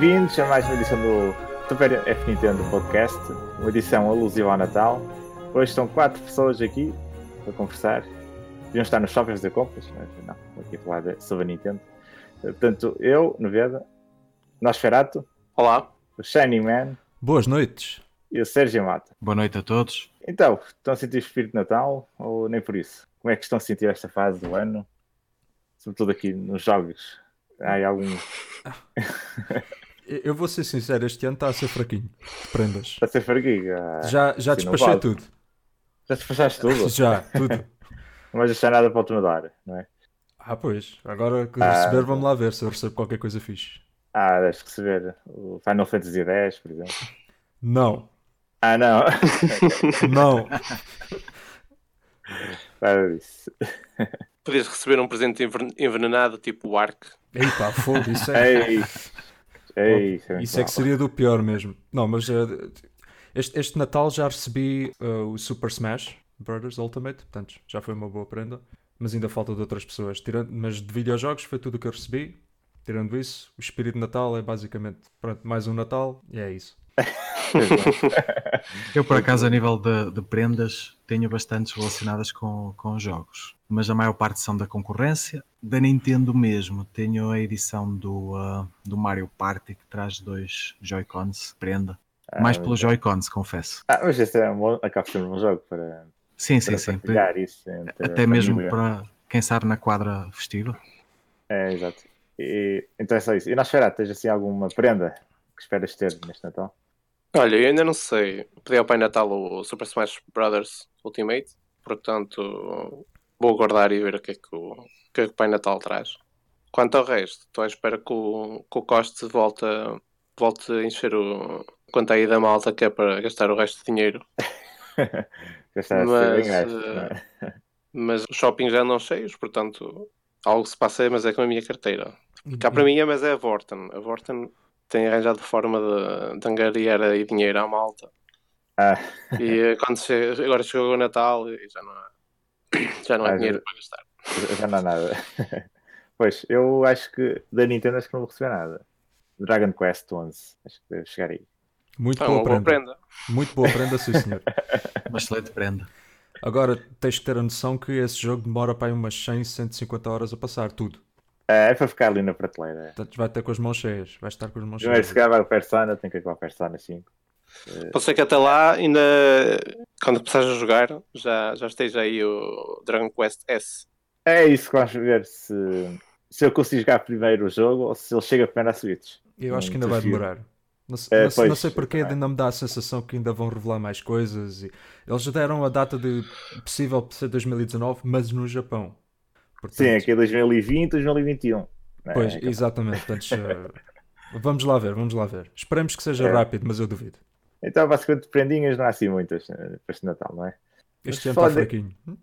Bem-vindos a mais uma edição do Super F Nintendo Podcast, uma edição alusiva ao Natal. Hoje estão quatro pessoas aqui para conversar. Deviam estar nos shoppings de compras, mas não, estou aqui a falar de, sobre a Nintendo. Portanto, eu, Noveda, Nosferato, Olá. o Shiny Man Boas noites. e o Sérgio Mata. Boa noite a todos. Então, estão a sentir o espírito de Natal ou nem por isso? Como é que estão a sentir esta fase do ano? Sobretudo aqui nos jogos. Há algum. Eu vou ser sincero, este ano está a ser fraquinho. de Prendas. Está a ser fraguinho? Ah, Já, já assim despachei vale. tudo. Já despachaste tudo? Já, tudo. Não vais deixar nada para a última hora, não é? Ah, pois. Agora que Ah. receber, vamos lá ver se eu recebo qualquer coisa fixe. Ah, deves receber o Final Fantasy X, por exemplo. Não, Ah, não. não. Nada disso. Podias receber um presente enven- envenenado, tipo o Ark. Ei pá, fogo, isso é, Ei, ei, isso é, isso é que seria do pior mesmo. Não, mas eh, este, este Natal já recebi eh, o Super Smash Brothers Ultimate, portanto já foi uma boa prenda. Mas ainda falta de outras pessoas. Tirando, mas de videojogos foi tudo o que eu recebi. Tirando isso, o espírito de Natal é basicamente pronto, mais um Natal e é isso. Eu, por acaso, a nível de, de prendas, tenho bastantes relacionadas com, com jogos. Mas a maior parte são da concorrência. Da Nintendo mesmo, tenho a edição do, ah, do Mario Party que traz dois Joy-Cons, prenda. Mais Ah, pelos mas- Joy-Cons, confesso. Ah, mas esse é um bom, acaba por ser um jogo para, Sim, para sim, sim. partilhar isso. Até mesmo família. para, quem sabe, na quadra festiva. É, exato. E, então é só isso. E na esfera, tens assim alguma prenda que esperas ter neste Natal? Olha, eu ainda não sei. Pedi ao Pai Natal o Super Smash Brothers Ultimate. Portanto, vou aguardar e ver o que é que o, o que é que o Pai Natal traz. Quanto ao resto, estou à espera que o, que o Coste volte, a- volte a encher o quanto aí da malta que é para gastar o resto de dinheiro. Ser Mas, bem gasto, eh, não é? Mas os shoppings já andam cheios, portanto, algo se passa, mas é com a minha carteira. Cá Uhum. para mim é, mas é a Vorten. A Vorten tem arranjado forma de, de angariar aí dinheiro à malta. Ah, E eh, quando chega, agora chegou o Natal e já não há, já não há Ah, dinheiro já- para gastar. já não há nada. pois, eu acho que da Nintendo acho que não vou receber nada. Dragon Quest 11, acho que deve chegar aí. Muito Ah, boa uma boa prenda. prenda. Muito boa prenda, sim senhor. Uma excelente prenda. Agora tens que ter a noção que esse jogo demora para aí umas 100, 150 horas a passar, tudo. É, é para ficar ali na prateleira. Portanto, vai ter com as mãos cheias. Vai estar com as mãos Primeiro cheias. se calhar o Persona, tem que acabar o Persona 5. Pode ser que até lá, ainda quando começares a jogar, já, já esteja aí o Dragon Quest S. É isso que vamos ver se, se eu consigo jogar primeiro o jogo ou se ele chega primeiro à Switch. Eu acho que ainda vai desafio. demorar. Não, sei- É, não sei- não pois, sei porque é. ainda me dá a sensação que ainda vão revelar mais coisas. E... Eles já deram a data de possível ser 2019, mas no Japão. Portanto, Sim, aqui é 2020, 2021. É, Pois, é, exatamente. Portanto, eh, vamos lá ver, vamos lá ver. Esperemos que seja É. rápido, mas eu duvido. Então, basicamente, prendinhas não há assim muitas eh, para este Natal, não é? Este ano está fraquinho. Hum?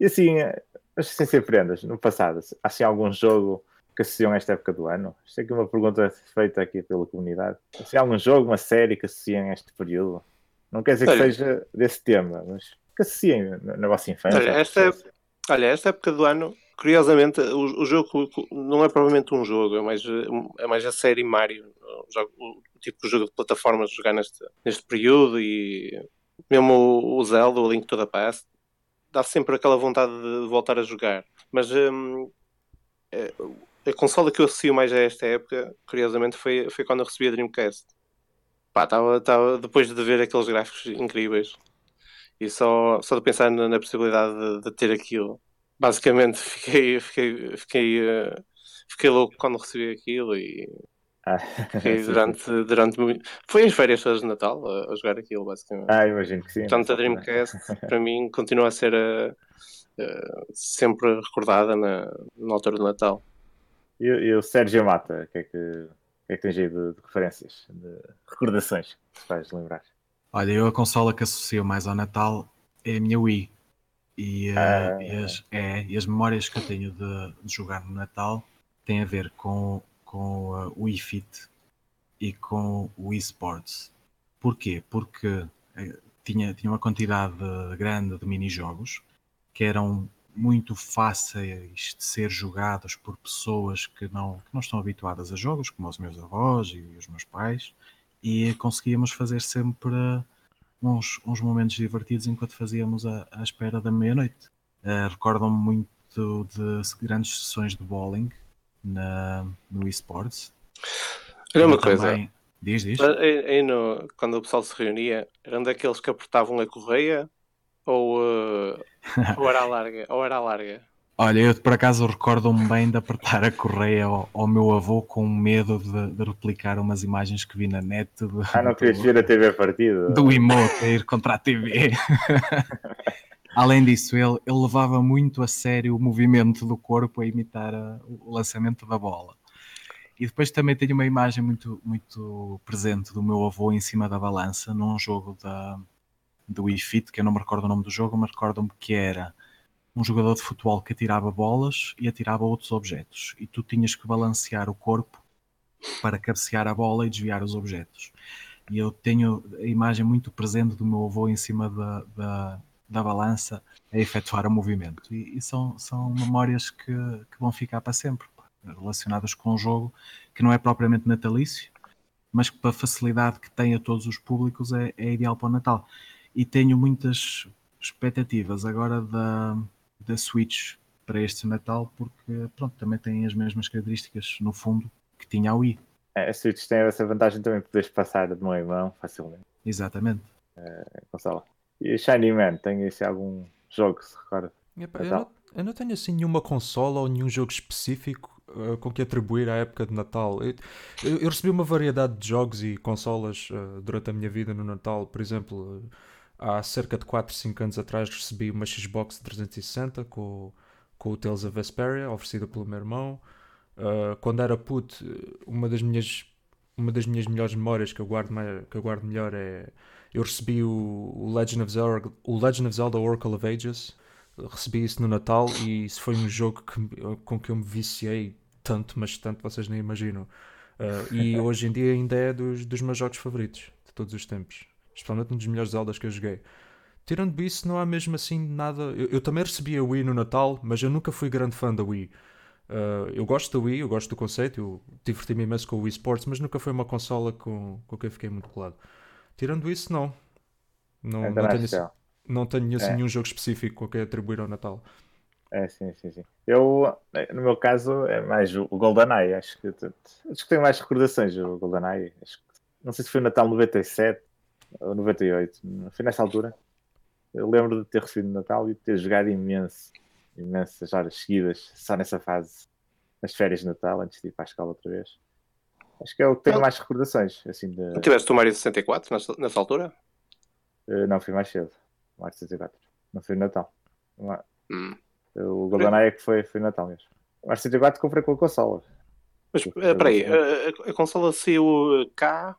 E assim, eh, mas sem ser prendas, no passado, há assim algum jogo que associam a esta época do ano? Isto é aqui uma pergunta feita aqui pela comunidade. Assim, algum jogo, uma série que associam a este período? Não quer dizer que Olha. seja desse tema, mas que associem na, na vossa infância. Olha, esta é- Olha, esta época do ano, curiosamente, o, o jogo não é provavelmente um jogo, é mais, é mais a série Mario. O, jogo- o tipo de jogo de plataformas de jogar neste, neste período e mesmo o, Zelda, o Link to the Past, dá sempre aquela vontade de voltar a jogar. Mas hum, é, a consola que eu associo mais a esta época, curiosamente, foi, foi quando eu recebi a Dreamcast. Pá, tava, tava, depois de ver aqueles gráficos incríveis e só, só de pensar na, na possibilidade de, de ter aquilo, basicamente fiquei, fiquei, fiquei, eh, fiquei louco quando recebi aquilo e Ah, fiquei durante, durante muito. Foi as férias todas de Natal a, a jogar aquilo, basicamente. Ah, imagino que sim. Portanto, a Dreamcast para mim continua a ser eh, eh, sempre recordada na, na altura do Natal. E, e o Sérgio Mata, o que é que que é que tens aí de, de referências, de recordações que te faz lembrar? Olha, eu a consola que associo mais ao Natal é a minha Wii. E, uh, Ah. e as, é, e as memórias que eu tenho de, de jogar no Natal têm a ver com, com uh, o Wii Fit e com o Wii Sports. Porquê? Porque eh, tinha, tinha uma quantidade grande de mini-jogos que eram muito fáceis de ser jogados por pessoas que não, que não estão habituadas a jogos, como os meus avós e os meus pais, e conseguíamos fazer sempre uns, uns momentos divertidos enquanto fazíamos a, a espera da meia-noite. Uh, Recordam-me muito de grandes sessões de bowling na, no eSports. Olha uma coisa, também- Diz, diz. aí, no- quando o pessoal se reunia, eram daqueles que apertavam a correia ou, eh, ou era a larga? Ou era a larga? Olha, eu por acaso recordo-me bem de apertar a correia ao, ao meu avô com medo de, de replicar umas imagens que vi na net de- Ah, não querias ver a TV partida? do emote a ir contra a TV. Além disso, ele, ele levava muito a sério o movimento do corpo a imitar a- o lançamento da bola. E depois também tenho uma imagem muito, muito presente do meu avô em cima da balança num jogo da, do Wii Fit, que eu não me recordo o nome do jogo, mas recordo-me que era um jogador de futebol que atirava bolas e atirava outros objetos. E tu tinhas que balancear o corpo para cabecear a bola e desviar os objetos. E eu tenho a imagem muito presente do meu avô em cima da, da, da balança a efetuar o movimento. E, e são, são memórias que, que vão ficar para sempre, relacionadas com um jogo que não é propriamente natalício, mas que para a facilidade que tem a todos os públicos é, é ideal para o Natal. E tenho muitas expectativas agora da, da Switch para este Natal, porque pronto, também tem as mesmas características no fundo que tinha a Wii. É, a Switch tem essa vantagem também de poderes passar de mão em mão facilmente Exatamente. a consola. E o Shiny Man, tem esse algum jogo que se recorda? Epá, eu, não, eu não tenho assim nenhuma consola ou nenhum jogo específico uh, com que atribuir à época de Natal. Eu, eu- eu recebi uma variedade de jogos e consolas uh, durante a minha vida no Natal. Por exemplo, uh, há cerca de 4, 5 anos atrás recebi uma Xbox 360 com, com o Tales of Vesperia, oferecida pelo meu irmão. Uh, quando era puto, uma das minhas uma das minhas melhores memórias que eu guardo, que eu guardo melhor é eu recebi o, o Legend of Zelda, o Legend of Zelda Oracle of Ages recebi isso no Natal e isso foi um jogo que, com que eu me viciei tanto, mas tanto vocês nem imaginam. Uh, e hoje em dia ainda é dos, dos meus jogos favoritos de todos os tempos, especialmente um dos melhores Zeldas que eu joguei. Tirando isso, não há mesmo assim nada. Eu, eu também recebi a Wii no Natal, mas eu nunca fui grande fã da Wii. Uh, eu gosto da Wii, eu gosto do conceito, eu diverti-me imenso com o Wii Sports, mas nunca foi uma consola com, com quem eu fiquei muito colado. Tirando isso, não. Não, não tenho, que é. não tenho assim É. nenhum jogo específico com quem atribuir ao Natal. É, sim, sim, sim. Eu, no meu caso, é mais o o GoldenEye. Acho que, acho que tenho mais recordações do GoldenEye. Acho que, não sei se foi Natal 97 ou 98. Foi nessa altura. Eu lembro de ter recebido no Natal e de ter jogado imenso. Imensas horas seguidas, só nessa fase. Nas férias de Natal, antes de ir para a escola outra vez. Acho que é o que tenho Não. mais recordações. Assim, de, Não tiveste o Mario 64 nessa, nessa altura? Eh, não, foi mais cedo. Mais 64. Não foi no Natal. Hum. O GoldenEye é que foi, foi Natal mesmo. Mais 64 comprei com a consola. Mas eh, espera aí, a, a- a consola saiu eh, cá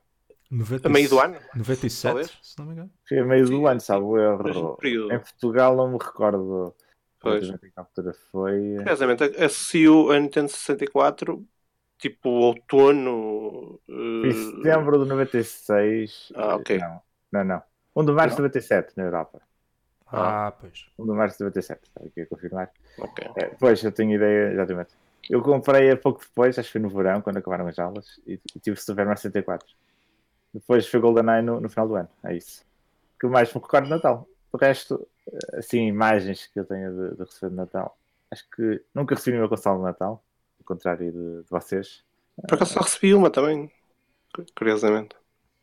90, a meio do ano? 97, talvez? se não me engano. Foi a meio do Sim, ano, sabe? o erro. Em Portugal não me recordo. Pois. exatamente em que altura foi. Curiosamente, a- associou a Nintendo 64 tipo outono. Eh, em setembro de 96. Ah, ok. Não, não. não. 1 de março de 97 na Europa. Ah, pois. 1 de março de 97. Está aqui a confirmar. ok. É, pois, eu tenho ideia, exatamente. Eu comprei a pouco depois, acho que foi no verão, quando acabaram as aulas, e, e tive Super Mario 64. Depois foi GoldenEye no, no final do ano, é isso. O que mais me recordo de Natal. O resto, assim, imagens que eu tenho de, de receber de Natal. Acho que nunca recebi nenhuma console de Natal, ao contrário de, de vocês. Por acaso só recebi uma também, cu- curiosamente.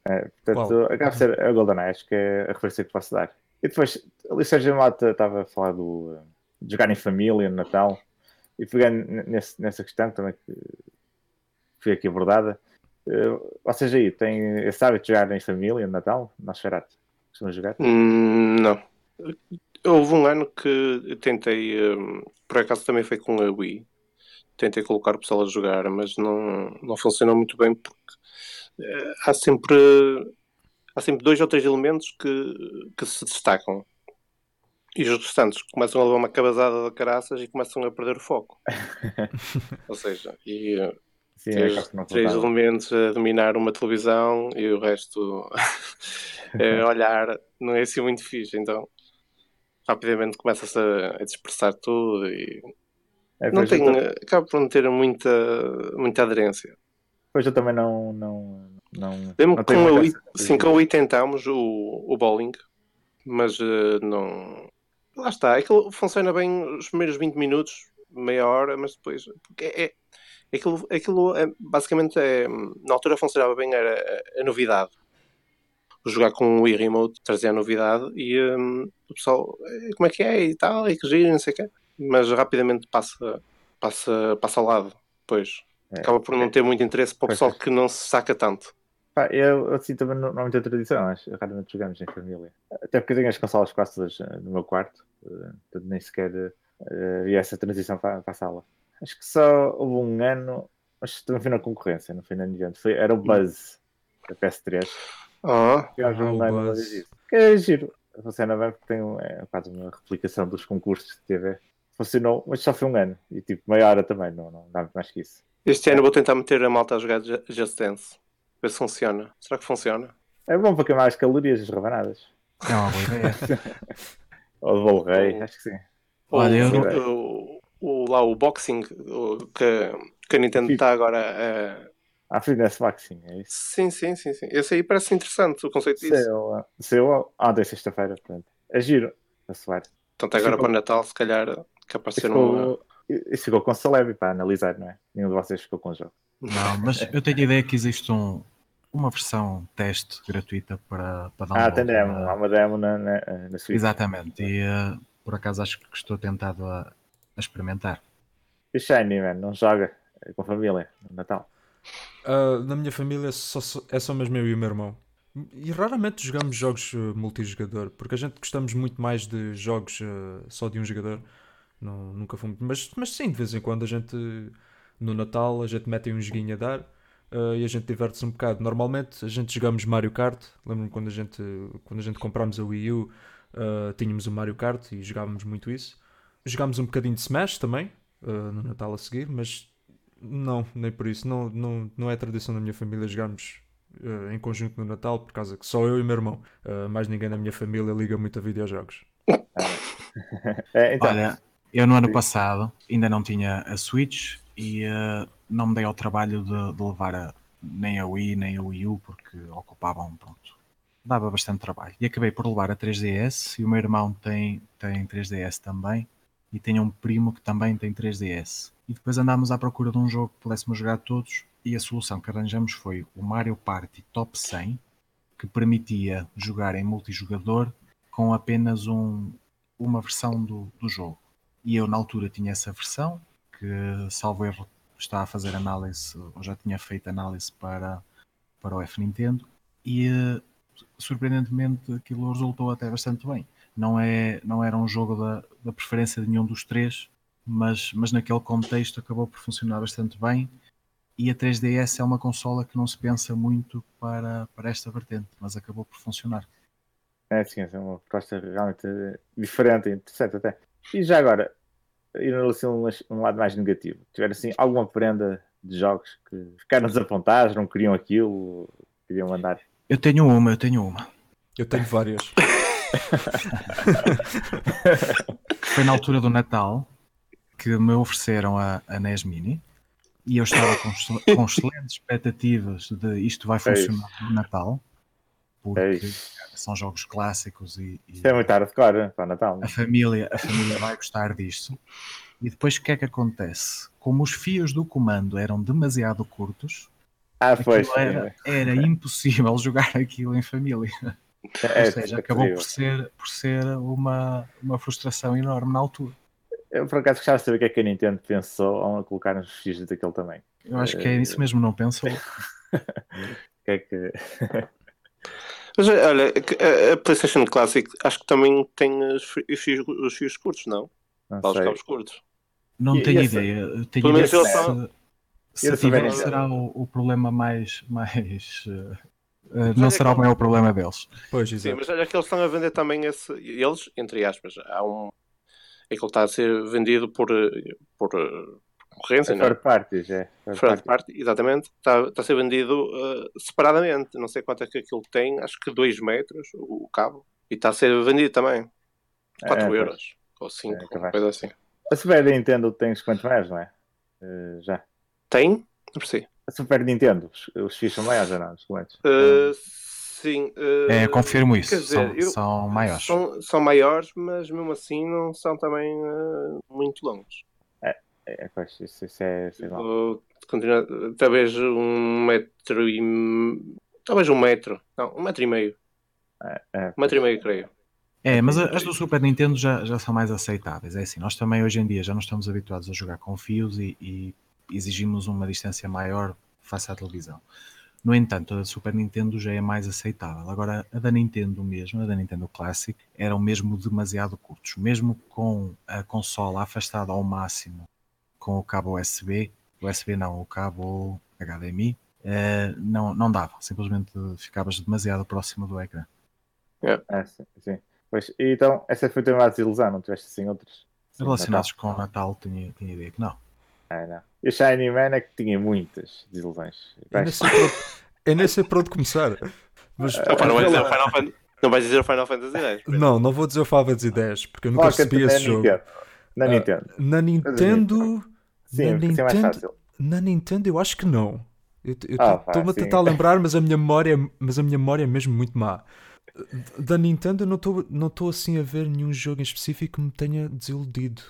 É, portanto, acaba de ser a GoldenEye, acho que é a referência que posso dar. E depois, ali Sérgio Mota estava a falar do, eh, de jogar em família no Natal, e pegando nesse, nessa questão também que foi aqui abordada, eh, vocês aí têm esse hábito de jogar em família no Natal? Nosferatu? Costumam jogar? Hum, não. Houve um ano que eu tentei, hum, por acaso também foi com a Wii, tentei colocar o pessoal a jogar, mas não, não funcionou muito bem porque uh, há sempre há sempre dois ou três elementos que, que se destacam. E os restantes começam a levar uma cabazada de caraças e começam a perder o foco. ou seja, e Sim, é três, três elementos a dominar uma televisão e o resto a olhar não é assim muito fixe. Então rapidamente começa-se a, a dispersar tudo e É, não tem, acaba por não ter muita, muita aderência. Pois eu também não. não, não Lembro que com sim, com a Wii tentámos o, o bowling, mas eh, não. Lá está, aquilo funciona bem os primeiros 20 minutos, meia hora, mas depois. É, é- aquilo, aquilo é, basicamente é, na altura funcionava bem, era a, a novidade. Jogar com o Wii Remote trazia a novidade e hum, o pessoal, "Eh, como é que é e tal, e que giro, e não sei o quê. Mas rapidamente passa, passa, passa ao lado, depois. É. Acaba por não ter muito interesse para o Pois, pessoal pois. que não se saca tanto. Pá, eu assim também não, não há muita tradição, acho. Raramente jogamos em família. Até porque eu tenho as consolas quase todas eh, no meu quarto, eh, portanto nem sequer havia essa transição para, para a sala. Acho que só houve um ano, mas também foi na concorrência, não foi na Nintendo. Foi, era o Buzz da PS3. Ah, Tivemos Ah, um ano Buzz. Que é giro. Funciona bem porque tem um- é quase uma replicação dos concursos de TV. Funcionou, mas só foi um ano. E tipo, meia hora também, não, não dá muito mais que isso. Este ano vou tentar meter a malta a jogar Ju- Just Dance. Ver se funciona. Será que funciona? É bom para queimar as calorias das rebanadas. É uma boa ideia. Ou do bolo rei, acho que sim. Olha, eu o, não- o- lá o boxing o- que, que a Nintendo está agora a. Ah, Fitness Maxing, é isso. Sim, sim, sim, sim. Esse aí parece interessante o conceito disso. Saiu, saiu ontem, sexta-feira, portanto. É giro, a soar. Portanto, agora Ficou- para o Natal, se calhar, capaz de E ser uma. ficou, ficou com Celebi para analisar, não é? Nenhum de vocês ficou com o jogo. Não, mas eu tenho a ideia que existe um, uma versão teste gratuita para, para Ah, download. tem demo. Há uma demo na, na, na Switch. Exatamente. E eh, por acaso acho que estou tentado a, a experimentar. E Shiny, man, não joga é com família no Natal. Ah, na minha família só- é só mesmo eu e o meu irmão. E raramente jogamos jogos uh, multijogador, porque a gente gostamos muito mais de jogos uh, só de um jogador. Não, nunca fomos. Mas, mas sim, de vez em quando a gente, no Natal, a gente mete um joguinho a dar uh, e a gente diverte-se um bocado. Normalmente a gente jogamos Mario Kart. Lembro-me quando a gente, quando a gente comprámos a Wii U, uh, tínhamos o Mario Kart e jogávamos muito isso. Jogámos um bocadinho de Smash também, uh, no Natal a seguir, mas não, nem por isso. Não, não, não é tradição da minha família jogarmos eh, em conjunto no Natal, por causa que só eu e o meu irmão, eh, mais ninguém da minha família liga muito a videojogos. É, então, Olha, eu no ano passado ainda não tinha a Switch e eh, não me dei ao trabalho de, de levar a- nem a Wii nem a Wii U porque ocupavam, pronto, dava bastante trabalho. E acabei por levar a 3DS e o meu irmão tem, tem 3DS também e tem um primo que também tem 3DS. E depois andámos à procura de um jogo que pudéssemos jogar todos e a solução que arranjamos foi o Mario Party Top 100 que permitia jogar em multijogador com apenas um, uma versão do, do jogo. E eu na altura tinha essa versão, que salvo erro está a fazer análise, ou já tinha feito análise para, para o F Nintendo, e eh, surpreendentemente aquilo resultou até bastante bem. Não, é, não era um jogo da, da preferência de nenhum dos três, mas, mas naquele contexto acabou por funcionar bastante bem. E a 3DS é uma consola que não se pensa muito para, para esta vertente, mas acabou por funcionar. é sim, é uma proposta realmente diferente e interessante até. E já agora, ir assim um, um lado mais negativo. Tiver assim alguma prenda de jogos que ficaram desapontados, não queriam aquilo, queriam mandar. Eu tenho uma, eu tenho uma. Eu tenho várias. Foi na altura do Natal que me ofereceram a, a NES Mini e eu estava com, com excelentes expectativas de isto vai funcionar no Natal, porque Eis. são jogos clássicos e, e Isto é muito hardcore para o Natal. não a é? família, a família vai gostar disto. E depois o que é que acontece? Como os fios do comando eram demasiado curtos, Ah, pois. era, era impossível jogar aquilo em família. É, Ou seja, é acabou terrível. por ser, por ser uma, uma frustração enorme na altura. Eu por acaso gostava de saber o que é que a Nintendo pensou ao colocar nos fios daquele tamanho. Eu acho que é isso mesmo, não pensou? O que é que. Mas olha, a- PlayStation Classic acho que também tem os fi- os fios, os fios curtos, não? Não os cabos curtos. Não E- tenho e ideia. Tenho Pelo ideia menos se, eles são- se a TV Super será o, o problema mais. mais eh, eh, é não será que- o maior problema deles. Pois, Sim, exato. mas olha que eles estão a vender também esse. Eles, entre aspas, há um. É que ele está a ser vendido por, eh, por eh, concorrência, não é? Third parties, é. Third party. exatamente. Está, está a ser vendido eh, separadamente. Não sei quanto é que aquilo tem, acho que 2 metros o, o cabo. E está a ser vendido também. 4 É, pois. euros. Ou 5, É, coisa assim. A Super Nintendo tem uns quantos maiores, não é? Eh, já. Tem? Não percebi. Super Nintendo, os, os X são maiores ou não? Os? Eh, sim. eh, É, confirmo isso. quer dizer, são, eu- são maiores. São, são maiores, mas mesmo assim não são também eh, muito longos. É, pois, isso, isso é. Sei lá. Ou, continua, talvez um metro e. Talvez um metro. Não, um metro e meio. É, Um metro e meio, creio. É, mas as do Super Nintendo já, já são mais aceitáveis. É assim, nós também hoje em dia já não estamos habituados a jogar com fios e, e exigimos uma distância maior face à televisão. No entanto, a da Super Nintendo já é mais aceitável. Agora, a da Nintendo mesmo, a da Nintendo Classic, eram mesmo demasiado curtos. Mesmo com a consola afastada ao máximo com o cabo USB, USB não, o cabo HDMI, eh, não, não dava. Simplesmente ficavas demasiado próximo do ecrã. É, sim, sim. Pois, então, essa foi a tua maior desilusão, não tiveste assim outros? Sim, Relacionados com o Natal, tinha, tinha ideia que não. É, não. E o Shiny Man é que tinha muitas desilusões. Eu nem sei por onde- eu nem sei por onde começar. Mas, Opa, não, vais dizer o Final Fan- não vais dizer o Final Fantasy X. não, não vou dizer o Final Fantasy X, porque eu nunca recebi na esse jogo. Nintendo. Na Ah, Nintendo. Na Nintendo. Sim, na é mais Nintendo- fácil. Na Nintendo eu acho que não. Eu Ah, estou-me a sim. tentar lembrar, mas a minha memória, mas a minha memória é mesmo muito má. Da Nintendo eu não estou não estou assim a ver nenhum jogo em específico que me tenha desiludido.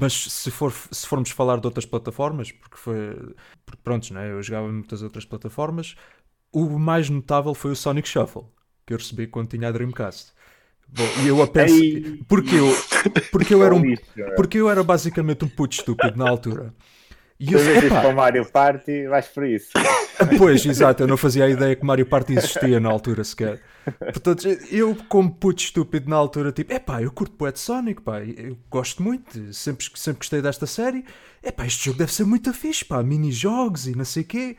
Mas se, for, se formos falar de outras plataformas, porque foi. Porque prontos, né? eu jogava em muitas outras plataformas, o mais notável foi o Sonic Shuffle, que eu recebi quando tinha a Dreamcast. Bom, e eu a. Ei, Porque eu, porque eu era um porque eu era basicamente um puto estúpido na altura. E eu, vezes para o Mario Party, vais por isso. pois, exato, eu não fazia a ideia que Mario Party existia na altura sequer. Portanto, eu como puto estúpido na altura, tipo, epá, eu curto poeta Sonic, pá, eu gosto muito, sempre, sempre gostei desta série. Epá, este jogo deve ser muito fixe, pá, mini-jogos e não sei o quê.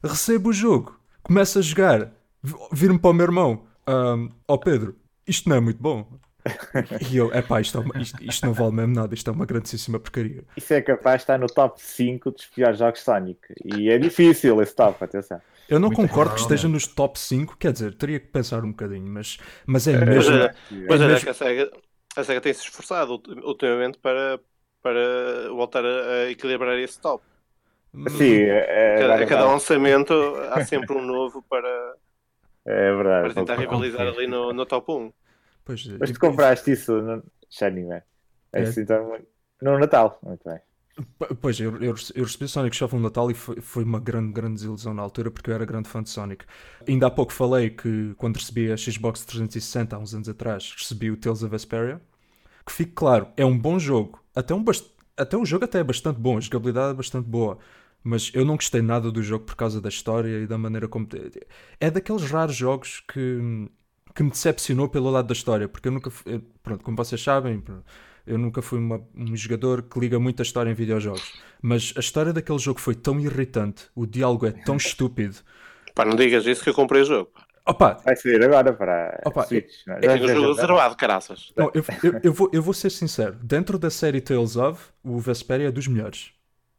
Recebo o jogo, começo a jogar, vir-me para o meu irmão, "Ahm, ó Pedro, isto não é muito bom. E eu, epá, isto, é uma- isto, isto não vale mesmo nada, isto é uma grandíssima porcaria. Isso é capaz de estar no top 5 dos piores jogos Sonic. E é difícil esse top, atenção. Eu não Muito concordo que esteja nos top 5, quer dizer, teria que pensar um bocadinho, mas, mas é Mas, mesmo. Mas É olha mesmo- que a SEGA, a SEGA tem se esforçado ulti- ultimamente para, para voltar a, a equilibrar esse top. Sim, é, é, Cada, agora cada vai. lançamento há sempre um novo para, é verdade. para tentar rivalizar ali no, no top 1. Pois, Mas tu compraste isso no Man. É É. assim, então, no Natal. Muito bem. Pois, eu, eu, eu recebi Sonic Shuffle no Natal e foi, foi uma grande, grande desilusão na altura porque eu era grande fã de Sonic. Ainda há pouco falei que quando recebi a Xbox 360, há uns anos atrás, recebi o Tales of Vesperia. Que fique claro, é um bom jogo. Até, um bast... até o jogo até é bastante bom, a jogabilidade é bastante boa. Mas eu não gostei nada do jogo por causa da história e da maneira como. É daqueles raros jogos que, que me decepcionou pelo lado da história, porque eu nunca. fui- Pronto, como vocês sabem, eu nunca fui uma- um jogador que liga muito a história em videojogos. Mas a história daquele jogo foi tão irritante, o diálogo é tão estúpido. Pá, não digas isso que eu comprei o jogo. Opa, Vai sair agora para Opa, Switch. é? Eu Já- tenho o já- jogo reservado, caraças. não, eu, eu, eu vou, eu vou ser sincero, dentro da série Tales of, o Vesperia é dos melhores.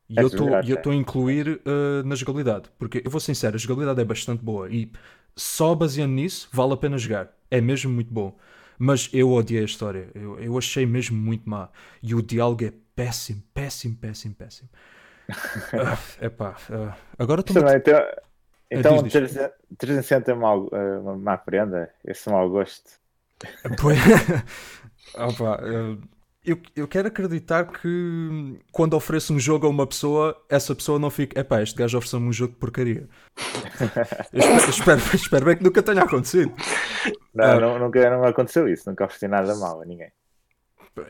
E É eu é. estou a incluir uh, na jogabilidade, porque eu vou ser sincero, a jogabilidade é bastante boa e só baseando nisso vale a pena jogar. É mesmo muito bom. Mas eu odiei a história, eu, eu achei mesmo muito má. E o diálogo é péssimo, péssimo, péssimo, péssimo. É pá, agora estou Também, então, então diz, diz. 300 360 é mau- eh, uma má prenda. Esse mau gosto. Pois- Opa, eu, eu quero acreditar que quando ofereço um jogo a uma pessoa, essa pessoa não fica, epá, este gajo ofereceu-me um jogo de porcaria. Espero, espero, espero bem que nunca tenha acontecido. Não, Ah. não, nunca, não aconteceu isso. Nunca ofereci nada mal a ninguém.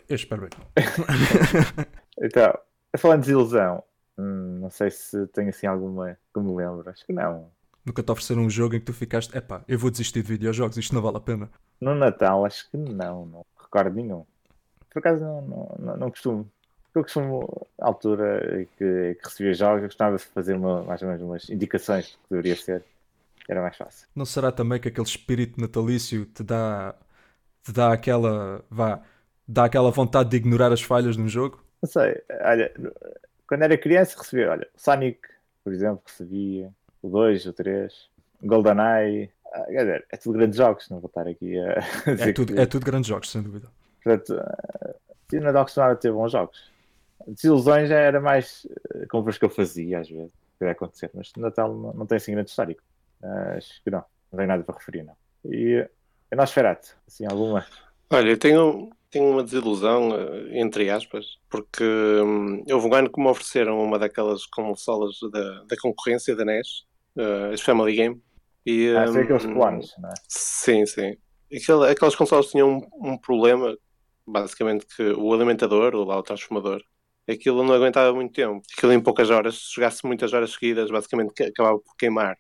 Eu espero bem. Então, falando de desilusão, hum, não sei se tenho assim alguma que me lembro. Acho que não. Nunca te ofereceram um jogo em que tu ficaste, epá, eu vou desistir de videojogos, isto não vale a pena. No Natal, acho que não. Não recordo nenhum. Por acaso, não, não, não, costumo. eu costumo, à altura que, que recebia jogos, eu gostava de fazer uma, mais ou menos umas indicações do que deveria ser. Era mais fácil. Não será também que aquele espírito natalício te dá, te dá aquela, vá, dá aquela vontade de ignorar as falhas de um jogo? Não sei, olha, quando era criança recebia, olha, Sonic, por exemplo, recebia, o 2, o 3, GoldenEye, ah, quer dizer, é tudo grandes jogos, não vou estar aqui a dizer É tudo, que- é tudo grandes jogos, sem dúvida. Portanto, uh, o Natal costumava ter bons jogos. Desilusões já era mais uh, compras que eu fazia, às vezes, que ia acontecer, mas Natal não, não tem assim grande histórico. Acho que não, não tem nada para referir, não. E a Nosferatu, assim, alguma? Olha, eu tenho, tenho uma desilusão, eh, entre aspas, porque hum, houve um ano que me ofereceram uma daquelas consolas da, da concorrência da NES, eh, as Family Game. E, Ah, sei aqueles hum, clones, não é? Sim, sim. Aquela- aquelas consolas tinham um, um problema, basicamente, que o alimentador, ou lá o transformador, aquilo não aguentava muito tempo. Aquilo em poucas horas, se jogasse muitas horas seguidas, basicamente acabava por queimar.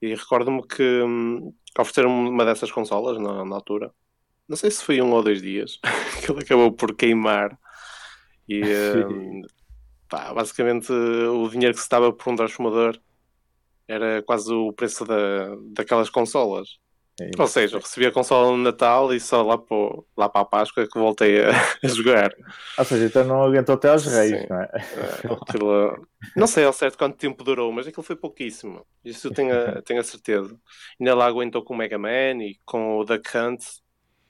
E recordo-me que hum, ofereceram uma dessas consolas na, na altura. Não sei se foi um ou dois dias que ele acabou por queimar. E hum, pá, basicamente o dinheiro que se estava por um transformador era quase o preço da, daquelas consolas. É. Ou seja, eu recebi a consola no Natal e só lá lá para a Páscoa que voltei a, a jogar. Ou seja, então não aguentou até aos reis, Sim. não é? Eh, aquilo- não sei ao certo quanto tempo durou, mas aquilo foi pouquíssimo. Isso eu tenho a, tenho a certeza. Ainda lá aguentou com o Mega Man e com o Duck Hunt.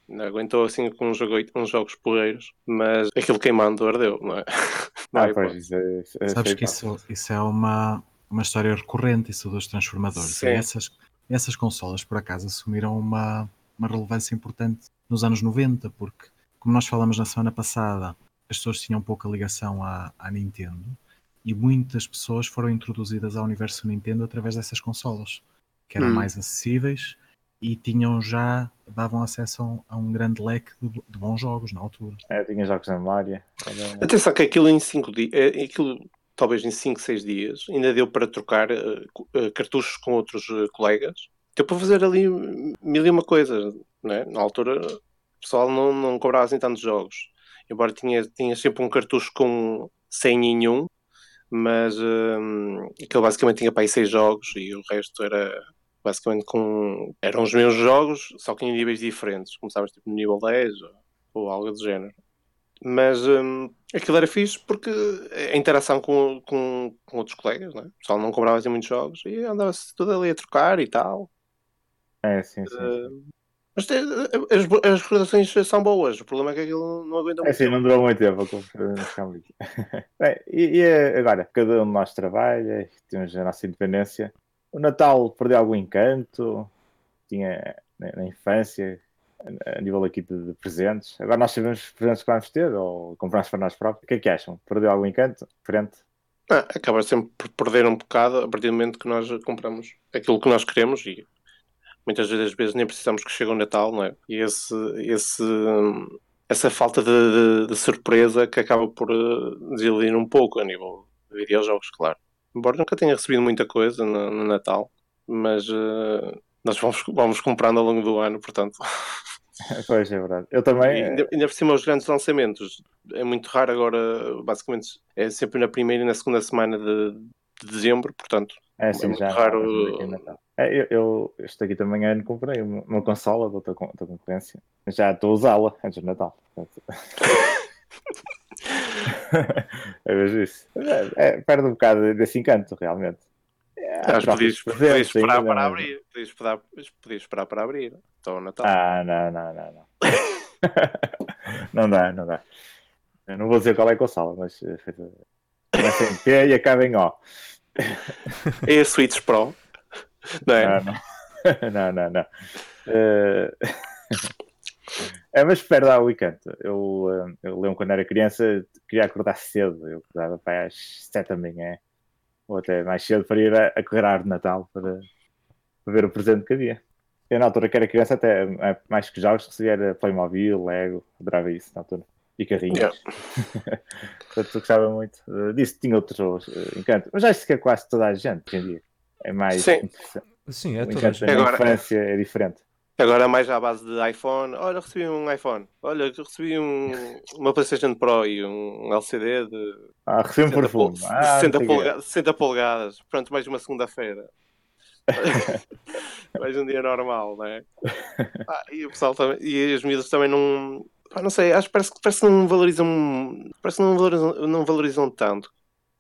Ainda Aguentou assim com uns, jogo, uns jogos porreiros, mas aquilo queimando ardeu, não é? Não Ah, é pois, é, é Sabes que isso, isso é uma, uma história recorrente, isso dos transformadores. Sim. E essas, essas consolas, por acaso, assumiram uma, uma relevância importante nos anos 90, porque, como nós falamos na semana passada, as pessoas tinham pouca ligação à, à Nintendo e muitas pessoas foram introduzidas ao universo Nintendo através dessas consolas, que eram Hum. mais acessíveis e tinham já, davam acesso a um, a um grande leque de, de bons jogos na altura. É, tinha jogos na memória. Era- Atenção que aquilo em 5 dias, eh, aquilo talvez em 5, 6 dias, ainda deu para trocar eh, cartuchos com outros eh, colegas. Deu para fazer ali mil e uma coisas, não é? Na altura o pessoal não, não cobrava assim tantos jogos. Embora tinha, tinha sempre um cartucho com 100 em um, mas hum, aquele basicamente tinha para aí 6 jogos e o resto era basicamente com. eram os mesmos jogos, só que em níveis diferentes. Começavas tipo no nível 10 ou, ou algo do género. Mas hum, aquilo era fixe porque a interação com, com, com outros colegas, né? o pessoal não cobrava assim muitos jogos e andava-se tudo ali a trocar e tal. É, sim, sim. sim. Uh, mas tem- as, as recordações são boas, o problema é que aquilo não aguenta É muito. assim, não durou muito tempo. Bem, e, e agora, cada um de nós trabalha, temos a nossa independência. O Natal perdeu algum encanto? Tinha na, na infância, a, nível aqui de, presentes. Agora nós sabemos os presentes que vamos ter ou compramos para nós próprios. O que é que acham? Perdeu algum encanto? Diferente? Ah, acaba sempre por perder um bocado a partir do momento que nós compramos aquilo que nós queremos e muitas vezes nem precisamos que chegue o Natal, não é? E esse, esse, essa falta de, de- de surpresa que acaba por eh, desiludir um pouco a nível de videojogos, claro. Embora nunca tenha recebido muita coisa no, no Natal, mas eh, nós vamos, vamos comprando ao longo do ano, portanto. pois é verdade. Eu também. ainda, ainda por cima, os grandes lançamentos. É muito raro agora, basicamente, é sempre na primeira e na segunda semana de, de dezembro, portanto. É assim, muito já. raro- Natal. É, eu, eu este aqui também ano comprei uma, uma consola da outra, da concorrência. Já estou a usá-la antes do Natal. portanto. é mesmo isso. É, é, perde um bocado desse encanto, realmente. É, Acho que próprios podias, esperar para mas- abrir. Podias esperar, podias esperar para abrir. Então, Natal. Ah, não, não, não, não. não dá, não dá. Eu não vou dizer qual é a consola, mas eh, começa em P e acaba em O. É a Switch Pro. Não é? Não, não. não, não, não. Eh, É, mas perde lá o encanto. Eu, eh, eu lembro quando era criança, queria acordar cedo. Eu acordava para às 7 da manhã, ou até mais cedo, para ir a, a correr à árvore de Natal para, para ver o presente que havia. Eu, na altura que era criança, até eh, mais que jogos, recebia era Playmobil, Lego, adorava isso na altura. E carrinhos. Yeah. Portanto, eu gostava muito eh, disso. Tinha outros eh, encantos. Mas acho que é quase toda a gente hoje em dia. É mais Sim. interessante. Sim, é toda a gente. Agora- infância é diferente. Agora mais à base de iPhone. Olha, recebi um iPhone. Olha, recebi um, uma PlayStation Pro e um LCD de Ah, recebi um 60, perfume. pol- Ah, 60 não sei o quê. polga- 60 polegadas. Pronto, mais uma segunda-feira. mais um dia normal, não é? Ah, e o pessoal também. E as miúdas também não. pá, não sei, acho que parece, que- parece que não valorizam. Parece que não valorizam, não valorizam tanto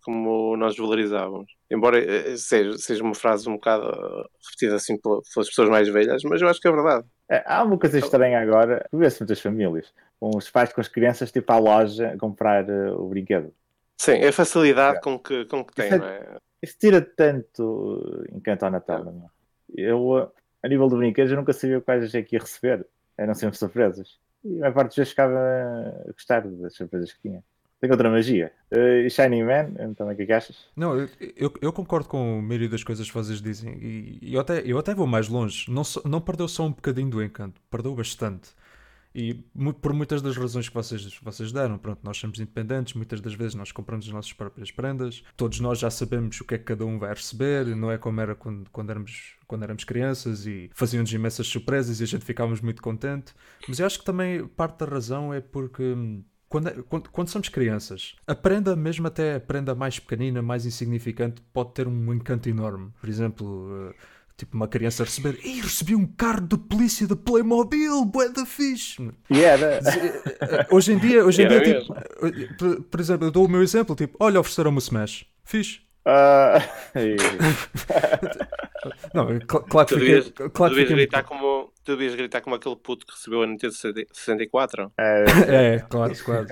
como nós valorizávamos. Embora eh, seja, seja uma frase um bocado eh, repetida assim pela- pelas pessoas mais velhas, mas eu acho que é verdade. É, há uma coisa estranha agora, tu vês muitas famílias, com os pais com as crianças tipo à loja a comprar eh, o brinquedo. Sim, é a facilidade com que, com que tem, Isso é- não é? Isso tira tanto encanto ao Natal, não é? Eu, eh, a nível de brinquedos, eu nunca sabia quais é que ia receber. Eram sempre surpresas. E a maior parte das vezes ficava a gostar das surpresas que tinha. Outra magia. Eh, Shining Man, então o que é que achas? Não, eu, eu, eu concordo com a maioria das coisas que vocês dizem e, eu, até, eu até vou mais longe. Não, só- não perdeu só um bocadinho do encanto, perdeu bastante. E por muitas das razões que vocês, vocês deram, pronto, nós somos independentes, muitas das vezes nós compramos as nossas próprias prendas, todos nós já sabemos o que é que cada um vai receber, não é como era quando, quando, éramos, quando éramos crianças e faziam-nos imensas surpresas e a gente ficávamos muito contente. Mas eu acho que também parte da razão é porque hum, quando, quando, quando somos crianças, a prenda, mesmo até a prenda mais pequenina, mais insignificante, pode ter um encanto enorme. Por exemplo, eh, tipo uma criança receber, Ih, recebi um carro de polícia da Playmobil, bué da fixe. E era. Eh, Hoje em dia, hoje em Era dia tipo, eh, por, por exemplo, eu dou o meu exemplo, tipo, olha, ofereceram-me o Smash. Fixe. ah, e- Não, cl- claro que Tu devias, tu claro que devias fiquei gritar como, tu devias gritar como aquele puto que recebeu a Nintendo 64 eh, É, claro, claro.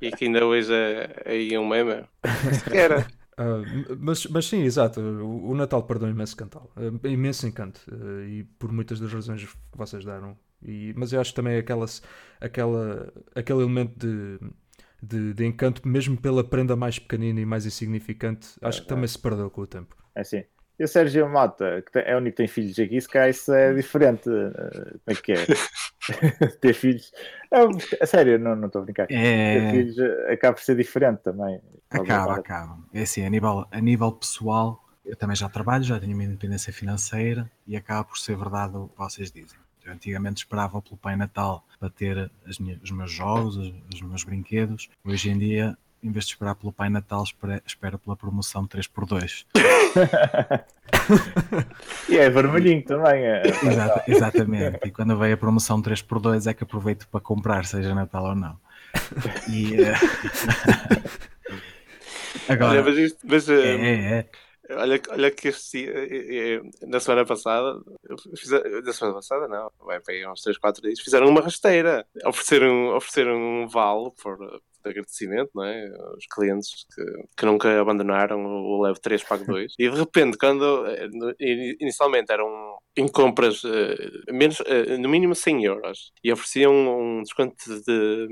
e que ainda hoje é aí um meme. Era. Ah, mas, mas sim, exato. O, o Natal perdeu um imenso cantal, ah, imenso encanto, ah, e por muitas das razões que vocês deram. E, mas eu acho também aquela, aquela, aquele elemento de, de, de encanto, mesmo pela prenda mais pequenina e mais insignificante, acho que também se perdeu com o tempo. é assim. E o Sérgio Mota, que é o único que tem filhos aqui, se calhar isso é diferente. eh, Como é que é? Ter filhos. É, a sério, não não estou a brincar. Ter É, filhos eh, acaba por ser diferente também. acaba, acaba. É assim, a nível, a nível pessoal, eu também já trabalho, já tenho uma independência financeira e acaba por ser verdade o que vocês dizem. Eu antigamente esperava pelo Pai Natal para ter as minhas- os meus jogos, os, os meus brinquedos. Hoje em dia, em vez de esperar pelo Pai Natal, espera, espero pela promoção 3x2. E é vermelhinho também. é. Exata- exatamente. E quando vem a promoção 3x2 é que aproveito para comprar, seja Natal ou não. E, Olha, Agora, mas isto, mas, eh, é, é, olha, olha que este, eh, na semana passada, fizeram, na semana passada não, vai para uns 3, 4 dias, fizeram uma rasteira, ofereceram, ofereceram um vale por, por agradecimento, não é? Os clientes que, que nunca abandonaram o Levo 3 Pago 2 e de repente, quando eh, no- ini- inicialmente eram em compras eh, menos, eh, no mínimo 100 euros e ofereciam um desconto de,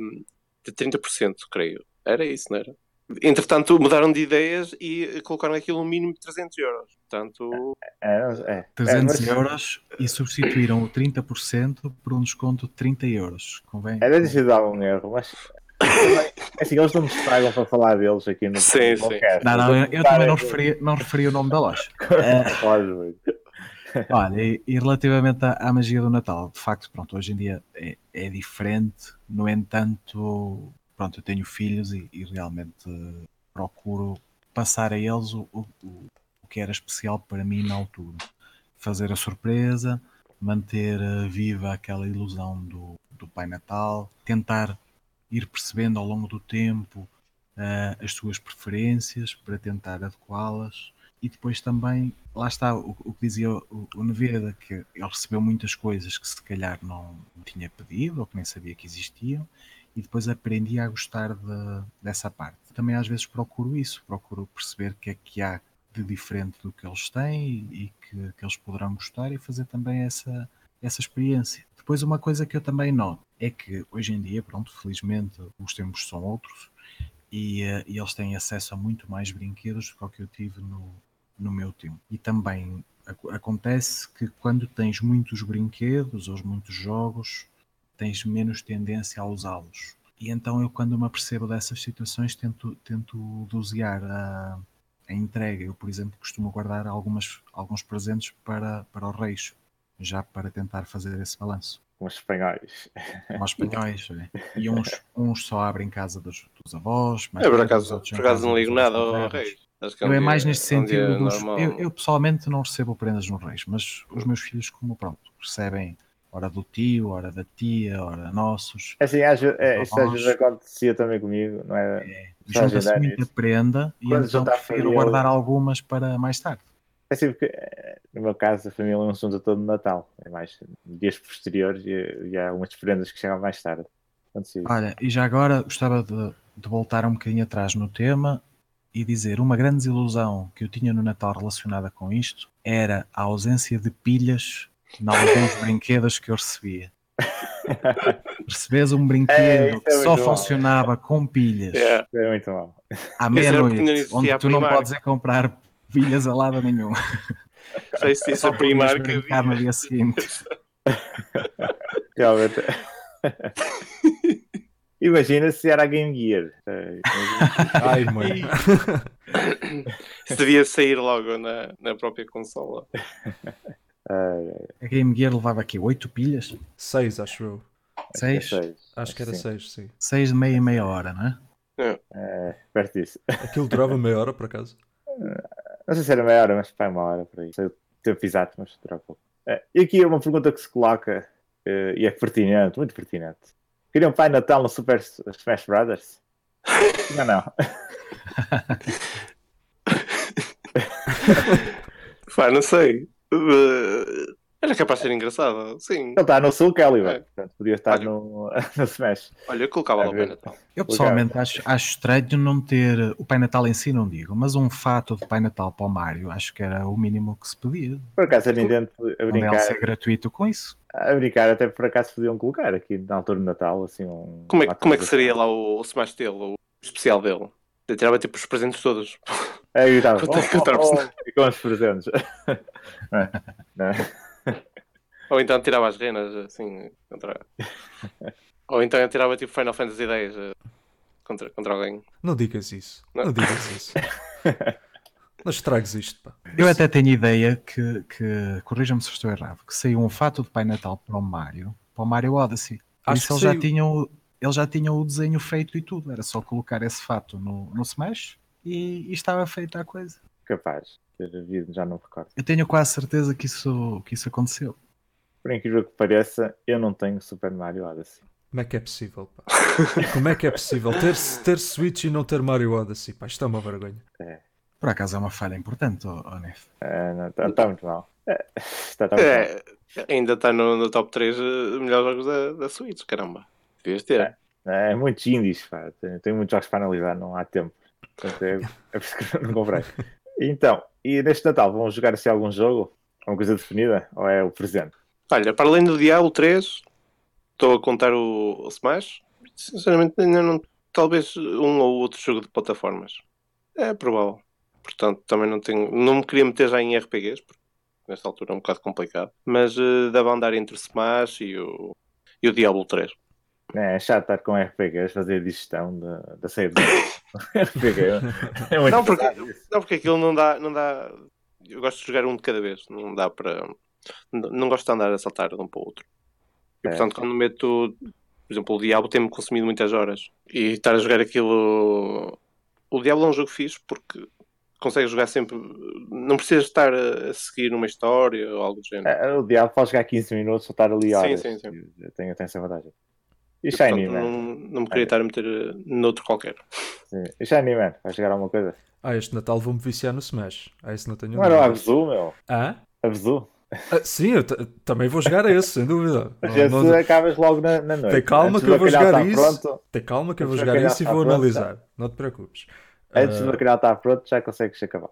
de 30%, creio. Era isso, não era? Entretanto, mudaram de ideias e colocaram aquilo um mínimo de 300 euros. Portanto, É, não- é. 300 É, mas- euros e substituíram o 30% por um desconto de 30 euros. Convém? Era de dar um erro, mas. Também, Assim, eles não nos tragam para falar deles aqui no Sim, podcast. Não, não, eu, eu também não referi, não referi o nome da loja. Óbvio. Olha, e, e relativamente à, à magia do Natal, de facto, pronto, hoje em dia é, é diferente, no entanto, pronto, eu tenho filhos e, e realmente procuro passar a eles o, o, o- o que era especial para mim na altura. Fazer a surpresa, manter eh, viva aquela ilusão do, do Pai Natal, tentar ir percebendo ao longo do tempo eh, as suas preferências para tentar adequá-las e depois também, lá está o, o que dizia o, o Neveda, que ele recebeu muitas coisas que se calhar não tinha pedido ou que nem sabia que existiam e depois aprendi a gostar de- dessa parte. Também às vezes procuro isso, procuro perceber o que é que há de diferente do que eles têm e, e que, que eles poderão gostar e fazer também essa, essa experiência. Depois uma coisa que eu também noto é que hoje em dia, pronto, felizmente os tempos são outros e, eh, e eles têm acesso a muito mais brinquedos do que o eu tive no, no meu tempo. E também ac- acontece que quando tens muitos brinquedos ou muitos jogos, tens menos tendência a usá-los. E então eu quando me apercebo dessas situações tento, tento dosear a, a entrega. Eu, por exemplo, costumo guardar algumas, alguns presentes para, para os reis. Já para tentar fazer esse balanço. Com os espanhóis. Os espanhóis, é. e uns, uns só abrem casa dos, dos avós. mais Eu por tarde, os acaso, por acaso casa não ligo nada ao. Acho que é Eu um é dia- mais neste é um sentido dos. Eu, eu pessoalmente não recebo prendas nos reis, mas os meus filhos, como pronto, recebem hora do tio, hora da tia, hora nossos. Assim, às ve- é, isto às vezes acontecia também comigo, não é? É, Junta-se muita isso. prenda e então prefiro guardar algumas para mais tarde. É assim porque, eh, no meu caso, a família não se junta todo no Natal. É mais dias posteriores e, e há algumas prendas que chegam mais tarde. Olha, e já agora gostava de, de voltar um bocadinho atrás no tema e dizer uma grande desilusão que eu tinha no Natal relacionada com isto era a ausência de pilhas em alguns brinquedos que eu recebia. Recebes um É, brinquedo que é só muito bom. funcionava com pilhas É. É muito mal. à o que meia-noite, onde tu não podes ir comprar pilhas a lado nenhum. Sei se isso podias Primark brincar no dia seguinte. Realmente. Imagina se era a Game Gear. Ai, mãe. Isso devia sair logo na, na própria consola. A Game Gear levava aqui 8 pilhas, Seis, acho eu. 6, seis. Acho que era Sim. seis, sim. 6 de meia e meia hora, não é? Eh, perto disso. Aquilo durava meia hora, por acaso. Não sei se era meia hora, mas pá, uma hora por aí. Sei o tempo mas dura pouco. Eh, e aqui é uma pergunta que se coloca eh, e é pertinente, muito pertinente. Queriam Pai Natal no Super Smash Brothers? Não, não. Pá, não sei. Uh, era capaz de ser engraçado, sim. Ele está no Soul Calibur, É. portanto podia estar Olha. no, no Smash. Olha, eu colocava lá o. Pai Natal. Eu pessoalmente acho, acho estranho não ter o Pai Natal em si, não digo, mas um fato de Pai Natal para o Mario, acho que era o mínimo que se pedia. Por acaso a Nintendo a brincar, ser gratuito com isso. a brincar, até por acaso podiam colocar aqui na altura do Natal, assim, um. Como é, como é que seria lá o, o Smash dele, o especial dele? Eu tirava tipo os presentes todos. Aí eu estava, é que oh, eu estava a oh, oh, e com os presentes. Não é? Não é? Ou então tirava as renas, assim, contra. Ou então eu tirava tipo Final Fantasy X eh, contra, contra alguém. Não digas isso. Não. Não digas isso. Não estragues isto, pá. Eu até tenho ideia que, que corrija-me se estou errado, que saiu um fato de Pai Natal para o Mario, para o Mario Odyssey. Acho isso que eles já, tinham, eles já tinham o desenho feito e tudo, era só colocar esse fato no, no Smash e, e estava feita a coisa. Capaz. Ter havido, já não recordo. Eu tenho quase certeza que isso, que isso aconteceu. Por incrível que pareça, eu não tenho Super Mario Odyssey. Como é que é possível, pá? Como é que é possível ter, ter Switch e não ter Mario Odyssey, pá? Isto é uma vergonha. Por acaso é uma falha importante, ó, ó Nef. Está tá muito mal. É, Está tá muito mal. É, ainda está no, no top 3 uh, melhores jogos da, da Switch, caramba. Devias ter. É, muitos indies, pá. Tenho, tenho muitos jogos para analisar, não há tempo. Portanto, é, é por isso que eu não comprei. Então, e neste Natal vão jogar assim algum jogo? Alguma coisa definida? Ou é o presente? Olha, para além do Diablo 3, estou a contar o, o Smash. Sinceramente, ainda não. Talvez um ou outro jogo de plataformas. É provável. Portanto, também não tenho. Não me queria meter já em RPGs, porque nesta altura é um bocado complicado. Mas eh, dava a andar entre o Smash e o, e o Diablo 3. É, é chato estar com RPGs, fazer digestão da, da saída do RPG. É muito Não, porque-. Não, porque aquilo não dá, não dá. Eu gosto de jogar um de cada vez. Não dá para. Não não gosto de andar a saltar de um para o outro. E É. portanto, quando meto. Por exemplo, o Diablo tem-me consumido muitas horas. E estar a jogar aquilo. O Diablo é um jogo fixe porque consegues jogar sempre. Não precisas estar a seguir uma história ou algo do género. É, o diabo pode jogar 15 minutos ou estar ali Sim, horas. sim, sim. Eu tenho, eu tenho essa vantagem. E E, Shiny, portanto, man? não, não me queria estar a meter eh, noutro qualquer. Sim. E Shiny, man? Vai jogar alguma coisa? Ah, este Natal vou-me viciar no Smash. Ah, isso não tenho Não era o. Abzu, meu? Ah? Abzu? Ah, sim, eu também vou jogar a esse, sem dúvida. Mas Não- esse não- acabas logo na, na noite. Tem calma Antes que eu vou jogar estar isso. Pronto, Tem calma que eu vou Antes jogar isso e estar vou pronto, analisar. Não te preocupes. Antes Ah, do bacalhau estar pronto, já consegues acabar.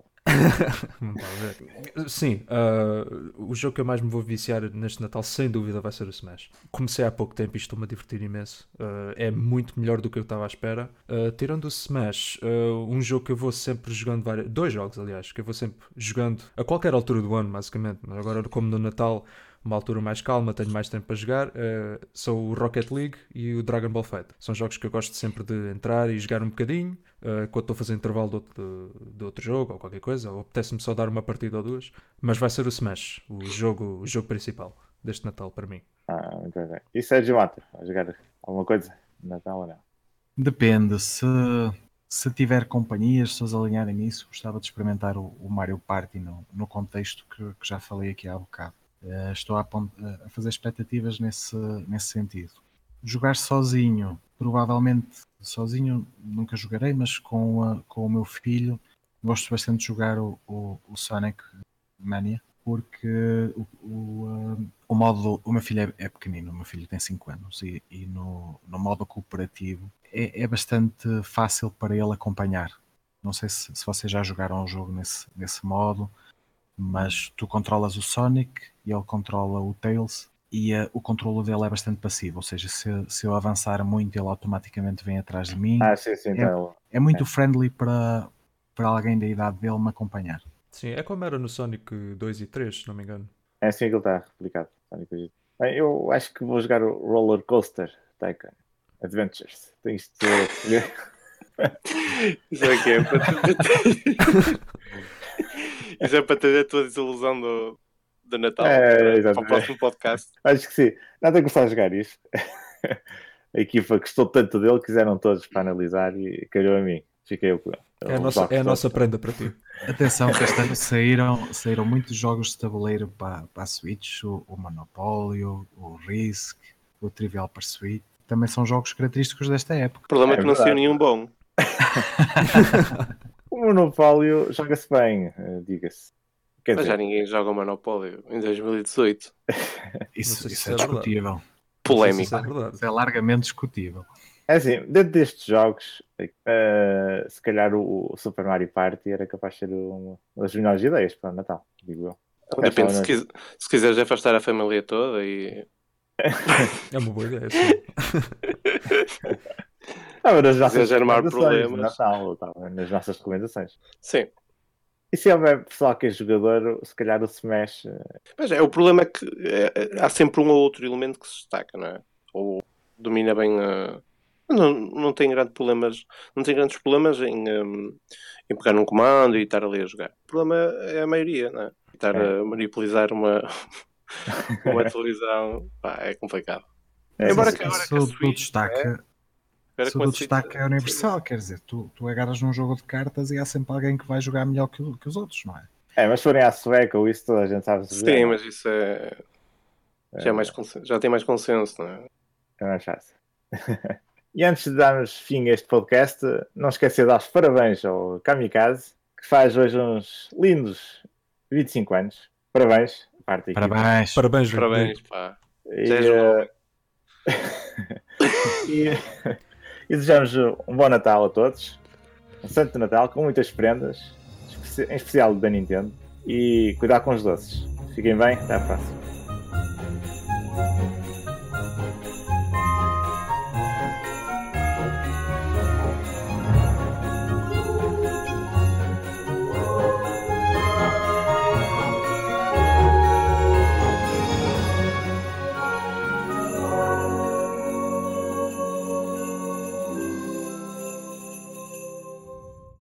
Não está a ver. Sim, ah, o jogo que eu mais me vou viciar neste Natal, sem dúvida, vai ser o Smash. Comecei há pouco tempo e estou-me a divertir imenso. Ah, é muito melhor do que eu estava à espera. Ah, tirando o Smash, ah, um jogo que eu vou sempre jogando, várias... dois jogos, aliás, que eu vou sempre jogando a qualquer altura do ano, basicamente. Mas agora, como no Natal, uma altura mais calma, tenho mais tempo para jogar, uh, são o Rocket League e o Dragon Ball Fight. São jogos que eu gosto sempre de entrar e jogar um bocadinho, uh, quando estou a fazer intervalo de outro, de, de outro jogo ou qualquer coisa, ou apetece-me só dar uma partida ou duas, mas vai ser o Smash, o jogo, o jogo principal deste Natal para mim. Ah, muito bem. E Sérgio Mata, vai jogar alguma coisa no Natal ou não? Depende, se, se tiver companhias, se eles alinharem nisso, gostava de experimentar o, o Mario Party no, no contexto que, que, já falei aqui há bocado. Uh, estou a, a, fazer expectativas nesse, nesse sentido. Jogar sozinho, provavelmente sozinho nunca jogarei, mas com, a, com o meu filho gosto bastante de jogar o, o, o Sonic Mania porque o, o, o, modo. O meu filho é, é, pequenino, o meu filho tem 5 anos, e, e no, no, modo cooperativo é, é, bastante fácil para ele acompanhar. Não sei se, se vocês já jogaram um jogo nesse, nesse modo, mas tu controlas o Sonic e ele controla o Tails e uh, o controle dele é bastante passivo, ou seja, se, se eu avançar muito ele automaticamente vem atrás de mim. Ah, sim, sim, é, então... é muito é. friendly para, para alguém da idade dele me acompanhar. Sim, é como era no Sonic 2 e 3, se não me engano. É assim que ele está replicado. Sonic Bem, eu acho que vou jogar o Roller Coaster Tycoon Adventures. Tens de escolher. Isso é que é para Isso é para ter a tua desilusão do, do Natal é, para o próximo podcast. Acho que sim. Nada a começar a jogar isto. a equipa gostou tanto dele, quiseram todos para analisar e calhou a mim. Fiquei eu com ele. É a nossa, é a nossa prenda para ti. Atenção, que este ano saíram, saíram muitos jogos de tabuleiro para, para a Switch, o, o Monopólio, o Risk, o Trivial Pursuit. Também são jogos característicos desta época. O problema é, é que não saiu nenhum bom. o Monopólio joga-se bem, eh, diga-se. Mas dizer... já ninguém joga o Monopólio em 2018. isso, isso é, é discutível. Polémico. Isso é, é largamente discutível. É assim, dentro destes jogos, uh, se calhar o, o, Super Mario Party era capaz de ser uma das melhores ideias para o Natal, digo eu. Depende, se, quis, se quiseres afastar a família toda e. é uma boa ideia, sim. Estava nas nossas recomendações Natal, estava nas nossas recomendações. Sim. E se houver pessoal que é jogador, se calhar o Smash. Eh, Mas é, o problema é que é, há sempre um ou outro elemento que se destaca, não é? Ou domina bem a não, não tem grandes problemas, não tem grandes problemas em, um, em pegar num comando e estar ali a jogar. O problema é a maioria, não é? Estar é. a manipular uma, uma televisão pá, é complicado. É, Embora que agora que a Switch, destaca, é, se o destaque é universal, quer dizer, tu, tu agarras num jogo de cartas e há sempre alguém que vai jogar melhor que, que os outros, não é? É, mas se forem à sueca ou isso toda a gente sabe Sim, jogar. mas isso é... Já, é mais, já tem mais consenso, não é? É mais fácil. E antes de darmos fim a este podcast, não esquecer de dar os parabéns ao Kamikaze, que faz hoje uns lindos 25 anos. Parabéns, parte Parabéns. Parabéns, Parabéns, pá. E, uh... e, e desejamos um bom Natal a todos. Um Santo Natal com muitas prendas, em especial da Nintendo. E cuidar com os doces. Fiquem bem, até à próxima.